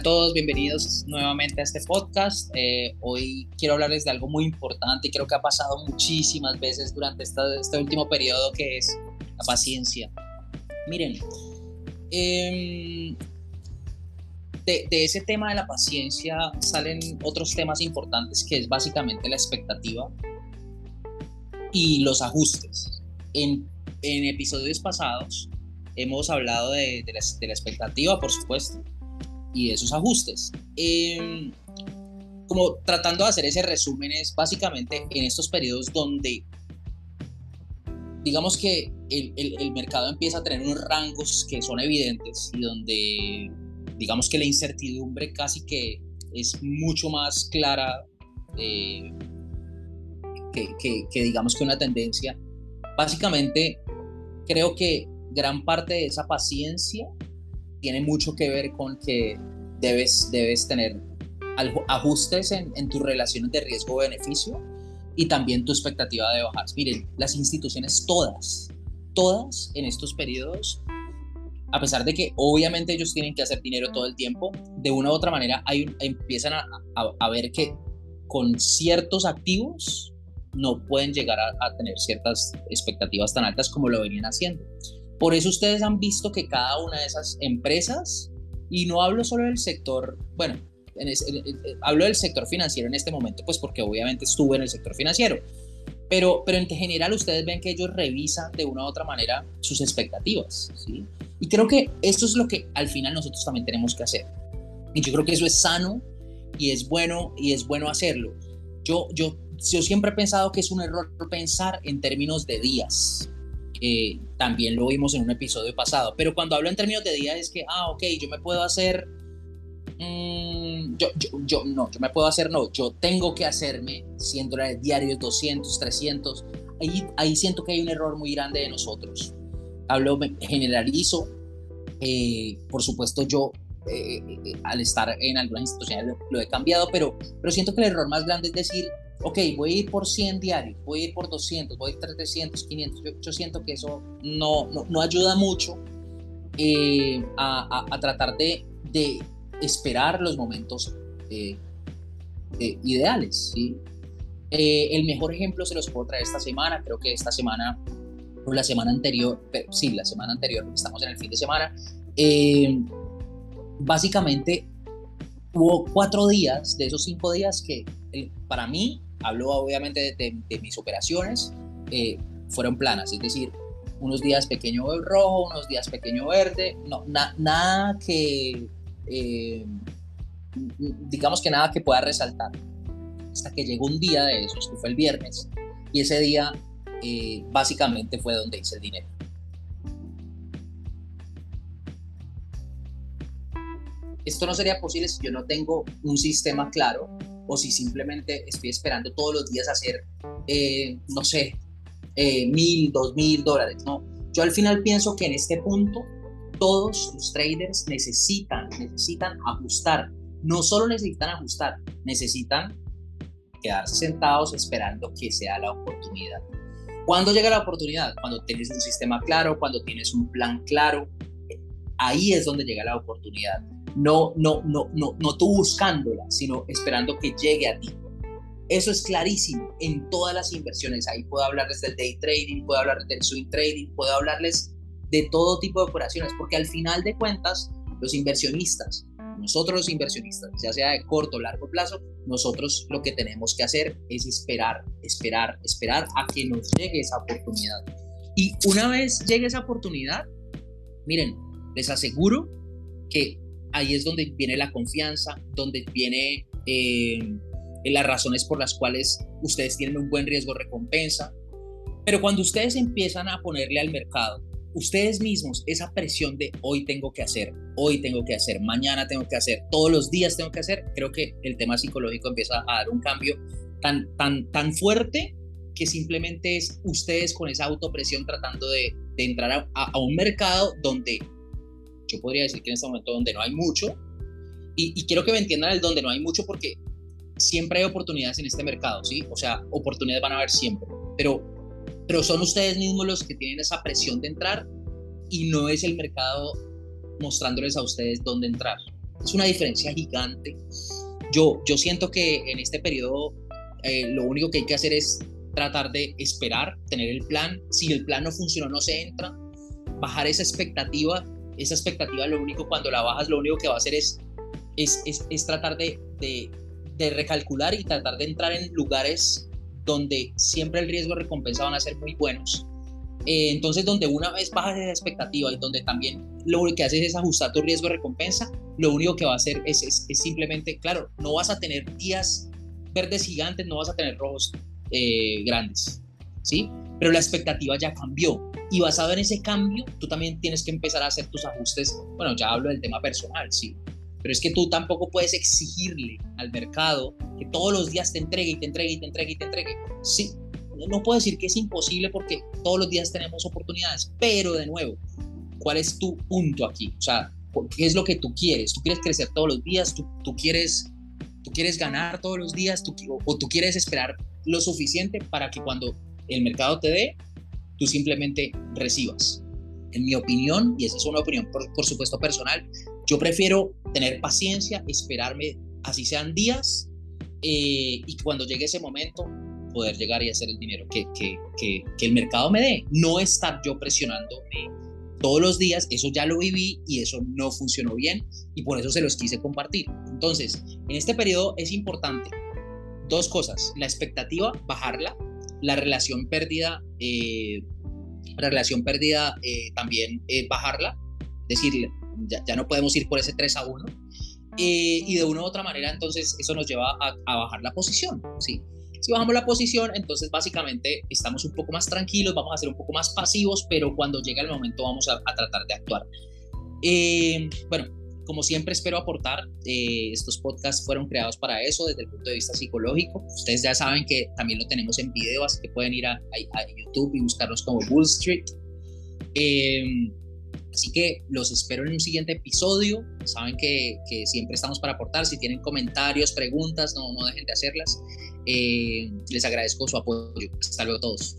a todos? Bienvenidos nuevamente a este podcast. Eh, hoy quiero hablarles de algo muy importante y creo que ha pasado muchísimas veces durante este último periodo que es la paciencia. Miren, em, de, ese tema de la paciencia salen otros temas importantes que es básicamente la expectativa y los ajustes. En, episodios pasados hemos hablado de, de, la, de la expectativa, por supuesto, y de esos ajustes. Em, como tratando de hacer ese resumen es básicamente en estos periodos donde digamos que el, el, mercado empieza a tener unos rangos que son evidentes y donde digamos que la incertidumbre casi que es mucho más clara eh, que, que, que digamos que una tendencia. Básicamente creo que gran parte de esa paciencia tiene mucho que ver con que debes, debes tener ajustes en, en tus relaciones de riesgo-beneficio y también tu expectativa de bajar. Miren, las instituciones todas, todas en estos periodos, a pesar de que obviamente ellos tienen que hacer dinero todo el tiempo, de una u otra manera hay, empiezan a, a, ver que con ciertos activos no pueden llegar a, a tener ciertas expectativas tan altas como lo venían haciendo. Por eso ustedes han visto que cada una de esas empresas, y no hablo solo del sector, bueno, hablo del sector financiero en este momento, pues porque obviamente estuve en el sector financiero, pero, pero en general ustedes ven que ellos revisan de una u otra manera sus expectativas, ¿sí? Y creo que esto es lo que al final nosotros también tenemos que hacer. Y yo creo que eso es sano y es bueno y es bueno hacerlo. Yo, yo, yo siempre he pensado que es un error pensar en términos de días, eh, también lo vimos en un episodio pasado. Pero cuando hablo en términos de días es que, ah, ok, yo me puedo hacer, mm, yo, yo, yo, no, yo me puedo hacer, no, yo tengo que hacerme 100 dólares diarios, 200, 300. Ahí, ahí siento que hay un error muy grande de nosotros. Hablo, generalizo. Eh, por supuesto, yo eh, al estar en algunas instituciones lo, lo, he cambiado, pero, pero siento que el error más grande es decir, ok, voy a ir por 100 diarios, voy a ir por 200, voy a ir por 300, 500. Yo, siento que eso no, no, ayuda mucho eh, a, a, tratar de, de, esperar los momentos eh, eh, ideales. ¿sí? el mejor ejemplo se los puedo traer esta semana, creo que esta semana o la semana anterior, pero, sí, la semana anterior, estamos en el fin de semana, básicamente hubo cuatro días de esos cinco días que para mí hablo obviamente de, mis operaciones, eh, fueron planas, es decir, unos días pequeño rojo, unos días pequeño verde, no, nada que, eh, digamos que nada que pueda resaltar. Hasta que llegó un día de esos, que fue el viernes, y ese día eh, básicamente fue donde hice el dinero. Esto no sería posible si yo no tengo un sistema claro o si simplemente estoy esperando todos los días hacer, eh, no sé, eh, mil, dos mil dólares, ¿no? Yo al final pienso que en este punto todos los traders necesitan, necesitan ajustar. No solo necesitan ajustar, necesitan quedarse sentados esperando que sea la oportunidad. ¿Cuándo llega la oportunidad? Cuando tienes un sistema claro, cuando tienes un plan claro. Ahí es donde llega la oportunidad no, no, no, no, no tú buscándola, sino esperando que llegue a ti. Eso es clarísimo en todas las inversiones. Ahí puedo hablarles del day trading, puedo hablarles del swing trading, puedo hablarles de todo tipo de operaciones, porque al final de cuentas, los inversionistas, nosotros los inversionistas, ya sea de corto o largo plazo, nosotros lo que tenemos que hacer es esperar, esperar, esperar a que nos llegue esa oportunidad. Y una vez llegue esa oportunidad, miren, les aseguro que ahí es donde viene la confianza, donde viene eh, las razones por las cuales ustedes tienen un buen riesgo recompensa. Pero cuando ustedes empiezan a ponerle al mercado, ustedes mismos, esa presión de hoy tengo que hacer, hoy tengo que hacer, mañana tengo que hacer, todos los días tengo que hacer, creo que el tema psicológico empieza a dar un cambio tan, tan, tan fuerte que simplemente es ustedes con esa autopresión tratando de, entrar a, un mercado donde yo podría decir que en este momento donde no hay mucho, y, quiero que me entiendan el donde no hay mucho porque siempre hay oportunidades en este mercado, ¿sí? O sea, oportunidades van a haber siempre, pero, pero son ustedes mismos los que tienen esa presión de entrar y no es el mercado mostrándoles a ustedes dónde entrar. Es una diferencia gigante. Yo, yo siento que en este periodo eh, lo único que hay que hacer es tratar de esperar, tener el plan. Si el plan no funcionó, no se entra. Bajar esa expectativa. Esa expectativa, lo único, cuando la bajas, lo único que va a hacer es, es, es, es tratar de, de, de recalcular y tratar de entrar en lugares donde siempre el riesgo recompensa van a ser muy buenos. Eh, entonces, donde una vez bajas esa expectativa y donde también lo que haces es ajustar tu riesgo recompensa, lo único que va a hacer es, es, simplemente, claro, no vas a tener días verdes gigantes, no vas a tener rojos eh, grandes, ¿sí? Pero la expectativa ya cambió y basado en ese cambio, tú también tienes que empezar a hacer tus ajustes. Bueno, ya hablo del tema personal, sí, pero es que tú tampoco puedes exigirle al mercado que todos los días te entregue y te entregue y te entregue y te entregue. Sí, no puedo decir que es imposible porque todos los días tenemos oportunidades, pero de nuevo, ¿cuál es tu punto aquí? O sea, ¿qué es lo que tú quieres? ¿Tú quieres crecer todos los días? ¿Tú, quieres, tú quieres ganar todos los días? ¿Tú, ¿O tú quieres esperar lo suficiente para que cuando el mercado te dé, tú simplemente recibas? En mi opinión, y esa es una opinión por, por supuesto personal, yo prefiero tener paciencia, esperarme, así sean días, eh, y cuando llegue ese momento, poder llegar y hacer el dinero que, que, que, el mercado me dé. No estar yo presionándome todos los días, eso ya lo viví y eso no funcionó bien y por eso se los quise compartir. Entonces, en este periodo es importante dos cosas, la expectativa, bajarla, la relación perdida, eh, la relación perdida eh, también bajarla, decirle, ya, no podemos ir por ese 3 a 1. Eh, y de una u otra manera, entonces, eso nos lleva a, bajar la posición, ¿sí? Si bajamos la posición, entonces básicamente estamos un poco más tranquilos, vamos a ser un poco más pasivos, pero cuando llega el momento vamos a, tratar de actuar. Eh, bueno, como siempre espero aportar, eh, estos podcasts fueron creados para eso desde el punto de vista psicológico. Ustedes ya saben que también lo tenemos en video, así que pueden ir a, YouTube y buscarnos como Bull Street. Eh, Así que los espero en un siguiente episodio. Saben que, siempre estamos para aportar. Si tienen comentarios, preguntas, no, no dejen de hacerlas. Eh, les agradezco su apoyo. Hasta luego a todos.